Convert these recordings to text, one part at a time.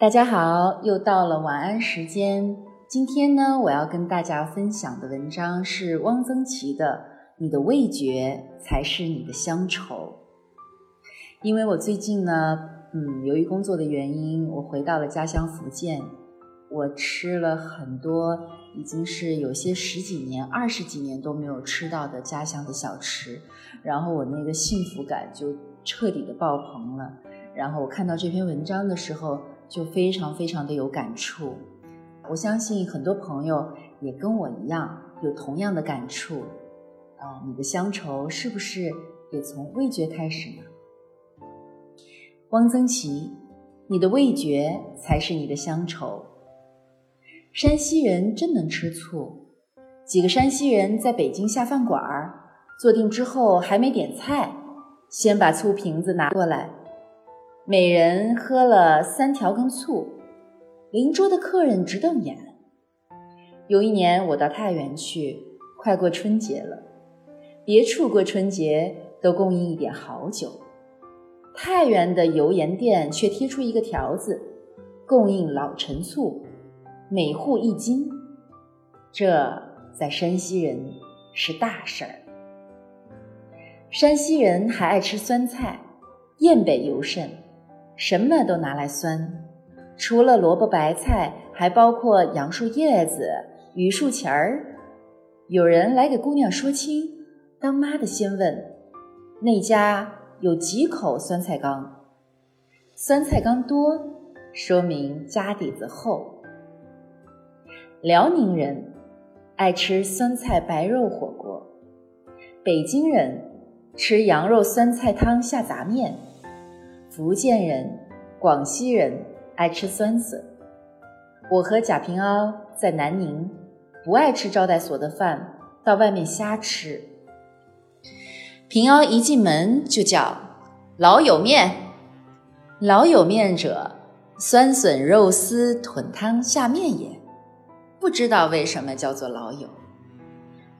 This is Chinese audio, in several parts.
大家好，又到了晚安时间。今天呢，我要跟大家分享的文章是汪曾祺的《你的味觉才是你的乡愁》。因为我最近呢，嗯，由于工作的原因，我回到了家乡福建。我吃了很多，已经是有些十几年、二十几年都没有吃到的家乡的小吃，然后我那个幸福感就彻底的爆棚了。然后我看到这篇文章的时候。就非常非常的有感触，我相信很多朋友也跟我一样有同样的感触啊！你的乡愁是不是也从味觉开始呢？汪曾祺，你的味觉才是你的乡愁。山西人真能吃醋，几个山西人在北京下饭馆儿，坐定之后还没点菜，先把醋瓶子拿过来。每人喝了三条根醋，邻桌的客人直瞪眼。有一年我到太原去，快过春节了，别处过春节都供应一点好酒，太原的油盐店却贴出一个条子，供应老陈醋，每户一斤。这在山西人是大事儿。山西人还爱吃酸菜，雁北尤甚。什么都拿来酸，除了萝卜白菜，还包括杨树叶子、榆树钱儿。有人来给姑娘说亲，当妈的先问那家有几口酸菜缸，酸菜缸多，说明家底子厚。辽宁人爱吃酸菜白肉火锅，北京人吃羊肉酸菜汤下杂面。福建人、广西人爱吃酸笋。我和贾平凹在南宁，不爱吃招待所的饭，到外面瞎吃。平凹一进门就叫“老友面”，老友面者，酸笋肉丝豚汤下面也。不知道为什么叫做老友。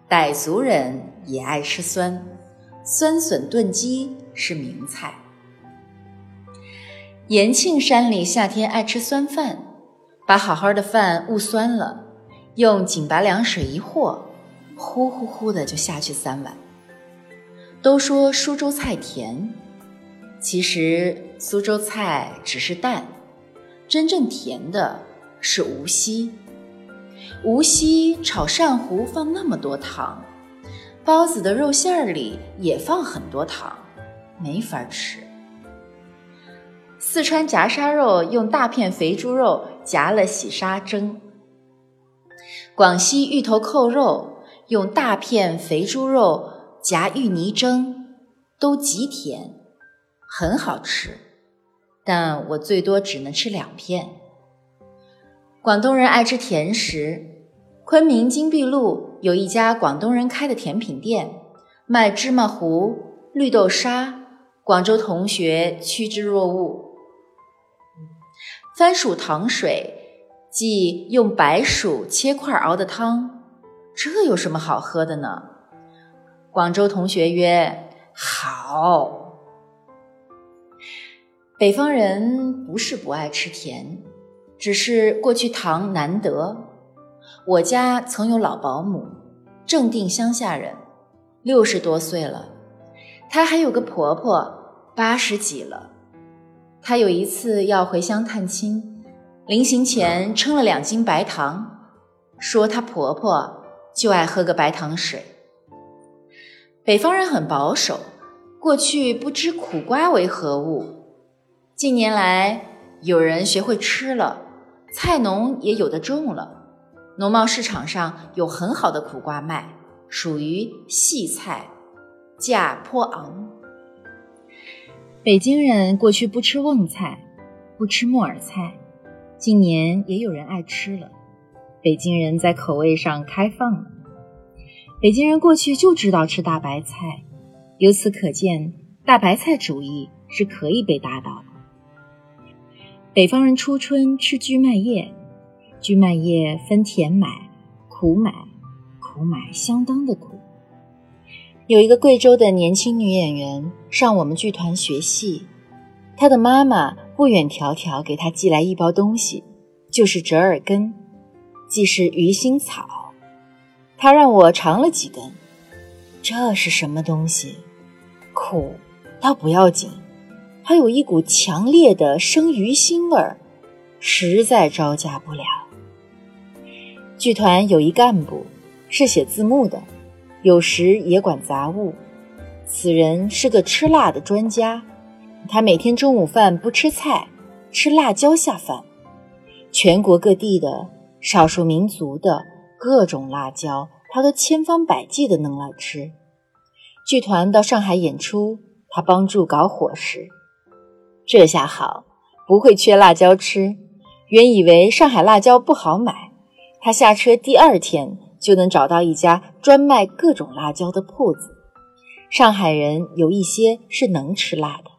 傣族人也爱吃酸，酸笋炖鸡是名菜。延庆山里夏天爱吃酸饭，把好好的饭捂酸了，用井拔凉水一和，呼呼呼的就下去三碗。都说苏州菜甜，其实苏州菜只是淡，真正甜的是无锡。无锡炒鳝糊放那么多糖，包子的肉馅儿里也放很多糖，没法吃。四川夹沙肉用大片肥猪肉夹了洗沙蒸，广西芋头扣肉用大片肥猪肉夹芋泥蒸，都极甜，很好吃，但我最多只能吃两片。广东人爱吃甜食，昆明金碧路有一家广东人开的甜品店，卖芝麻糊、绿豆沙，广州同学趋之若鹜。番薯糖水，即用白薯切块熬的汤，这有什么好喝的呢？广州同学曰：“好。”北方人不是不爱吃甜，只是过去糖难得。我家曾有老保姆，正定乡下人，六十多岁了，她还有个婆婆，八十几了。她有一次要回乡探亲，临行前称了两斤白糖，说她婆婆就爱喝个白糖水。北方人很保守，过去不知苦瓜为何物，近年来有人学会吃了，菜农也有的种了，农贸市场上有很好的苦瓜卖，属于细菜，价颇昂。北京人过去不吃瓮菜，不吃木耳菜，近年也有人爱吃了。北京人在口味上开放了。北京人过去就知道吃大白菜，由此可见，大白菜主义是可以被打倒的。北方人初春吃菊麦叶，菊麦叶分甜买、苦买，苦买相当的苦。有一个贵州的年轻女演员上我们剧团学戏，她的妈妈不远迢迢给她寄来一包东西，就是折耳根，即是鱼腥草。他让我尝了几根，这是什么东西？苦倒不要紧，还有一股强烈的生鱼腥味儿，实在招架不了。剧团有一干部是写字幕的，有时也管杂物。此人是个吃辣的专家，他每天中午饭不吃菜，吃辣椒下饭。全国各地的少数民族的各种辣椒，他都千方百计的弄来吃。剧团到上海演出，他帮助搞伙食。这下好，不会缺辣椒吃。原以为上海辣椒不好买，他下车第二天就能找到一家专卖各种辣椒的铺子。上海人有一些是能吃辣的，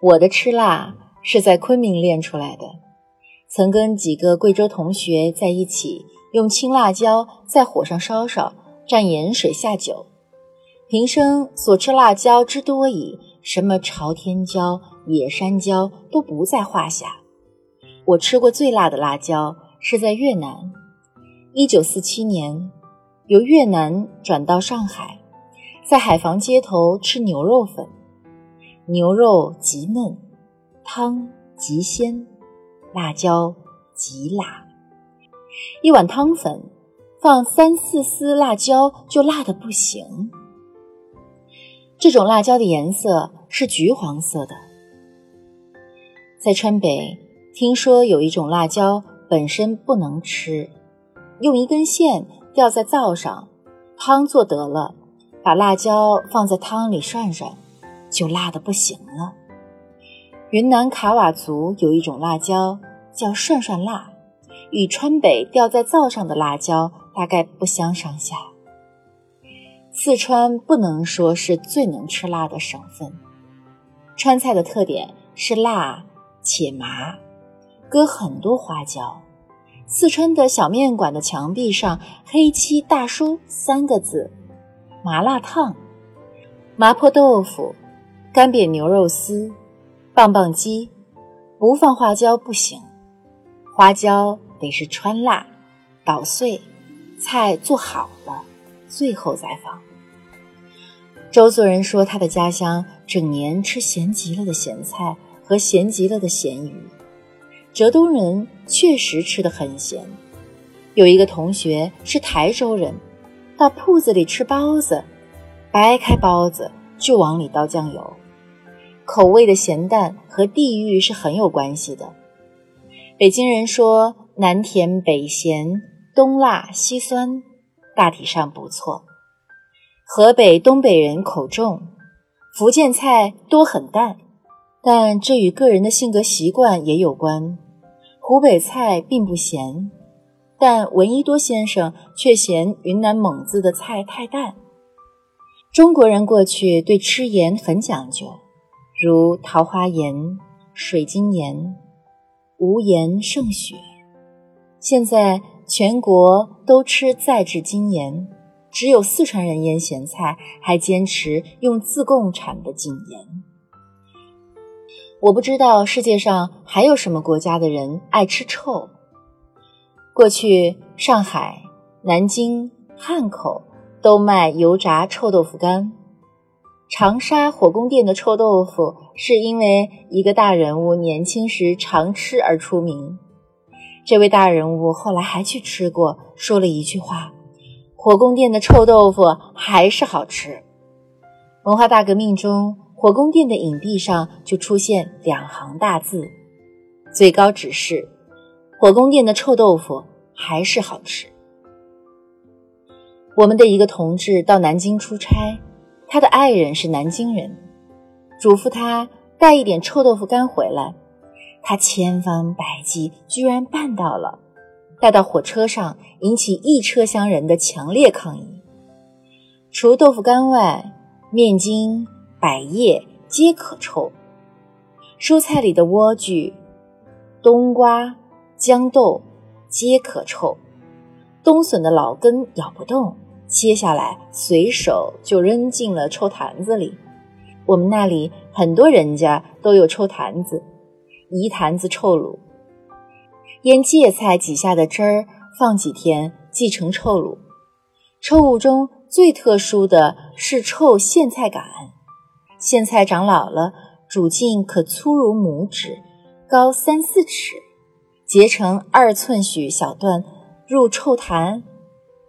我的吃辣是在昆明练出来的。曾跟几个贵州同学在一起，用青辣椒在火上烧烧，蘸盐水下酒。平生所吃辣椒之多矣，什么朝天椒、野山椒都不在话下。我吃过最辣的辣椒是在越南，一九四七年。由越南转到上海，在海防街头吃牛肉粉，牛肉极嫩，汤极鲜，辣椒极辣。一碗汤粉放三四丝辣椒，就辣的不行。这种辣椒的颜色是橘黄色的。在川北，听说有一种辣椒本身不能吃，用一根线。吊在灶上，汤做得了，把辣椒放在汤里涮涮，就辣的不行了。云南卡瓦族有一种辣椒叫涮涮辣，与川北吊在灶上的辣椒大概不相上下。四川不能说是最能吃辣的省份，川菜的特点是辣且麻，搁很多花椒。四川的小面馆的墙壁上黑漆大叔三个字：“麻辣烫”。麻婆豆腐、干煸牛肉丝、棒棒鸡，不放花椒不行。花椒得是川辣，捣碎，菜做好了，最后再放。周作人说，他的家乡整年吃咸极了的咸菜和咸极了的咸鱼。浙东人确实吃得很咸。有一个同学是台州人，到铺子里吃包子，掰开包子就往里倒酱油。口味的咸淡和地域是很有关系的。北京人说南甜北咸，东辣西酸，大体上不错。河北、东北人口重，福建菜多很淡，但这与个人的性格习惯也有关。湖北菜并不咸，但闻一多先生却嫌云南蒙自的菜太淡。中国人过去对吃盐很讲究，如桃花盐、水晶盐，无盐胜雪。现在全国都吃再制精盐，只有四川人腌咸菜还坚持用自贡产的精盐。我不知道世界上还有什么国家的人爱吃臭。过去上海、南京、汉口都卖油炸臭豆腐干，长沙火宫殿的臭豆腐是因为一个大人物年轻时常吃而出名。这位大人物后来还去吃过，说了一句话：“火宫殿的臭豆腐还是好吃。”文化大革命中。火宫殿的影壁上就出现两行大字，最高指示：火宫殿的臭豆腐还是好吃。我们的一个同志到南京出差，他的爱人是南京人，嘱咐他带一点臭豆腐干回来。他千方百计，居然办到了，带到火车上，引起一车厢人的强烈抗议。除豆腐干外，面筋。百叶皆可臭，蔬菜里的莴苣、冬瓜、豇豆皆可臭，冬笋的老根咬不动，切下来随手就扔进了臭坛子里。我们那里很多人家都有臭坛子，一坛子臭卤，腌芥菜挤下的汁儿，放几天即成臭卤。臭物中最特殊的是臭苋菜杆，苋菜长老了，主茎可粗如拇指，高三四尺，截成二寸许小段，入臭坛。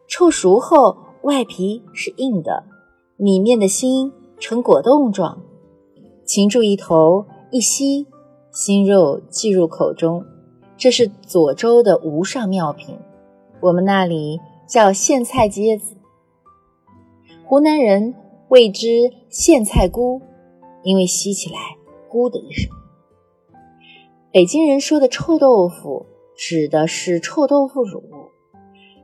臭熟后，外皮是硬的，里面的心呈果冻状。擒住一头，一吸，心肉即入口中。这是左州的无上妙品，我们那里叫苋菜疖子。湖南人谓之苋菜菇，因为吸起来“咕”的一声。北京人说的臭豆腐，指的是臭豆腐乳。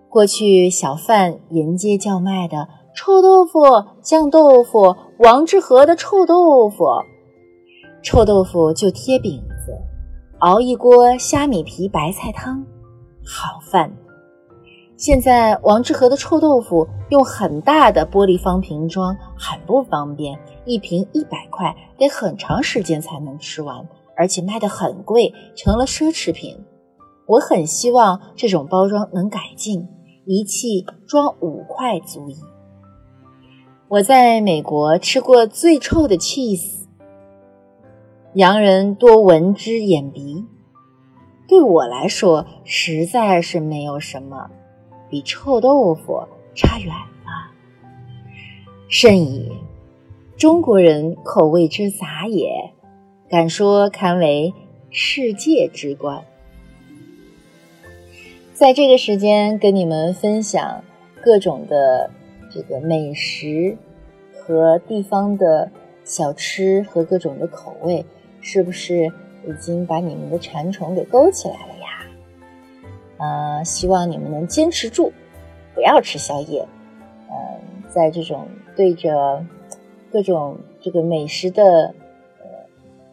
过去小贩沿街叫卖的臭豆腐、酱豆腐、王致和的臭豆腐，臭豆腐就贴饼子，熬一锅虾米皮白菜汤，好饭。现在王致和的臭豆腐用很大的玻璃方瓶装，很不方便，一瓶一百块，得很长时间才能吃完，而且卖的很贵，成了奢侈品。我很希望这种包装能改进。一气装五块足矣。我在美国吃过最臭的 cheese，洋人多闻之眼鼻。对我来说，实在是没有什么比臭豆腐差远了。甚矣，中国人口味之杂也，敢说堪为世界之冠。在这个时间跟你们分享各种的这个美食和地方的小吃和各种的口味，是不是已经把你们的馋虫给勾起来了？呃，希望你们能坚持住，不要吃宵夜。嗯，在这种对着各种这个美食的呃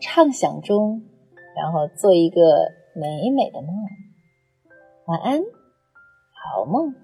畅想中，然后做一个美美的梦。晚安，好梦。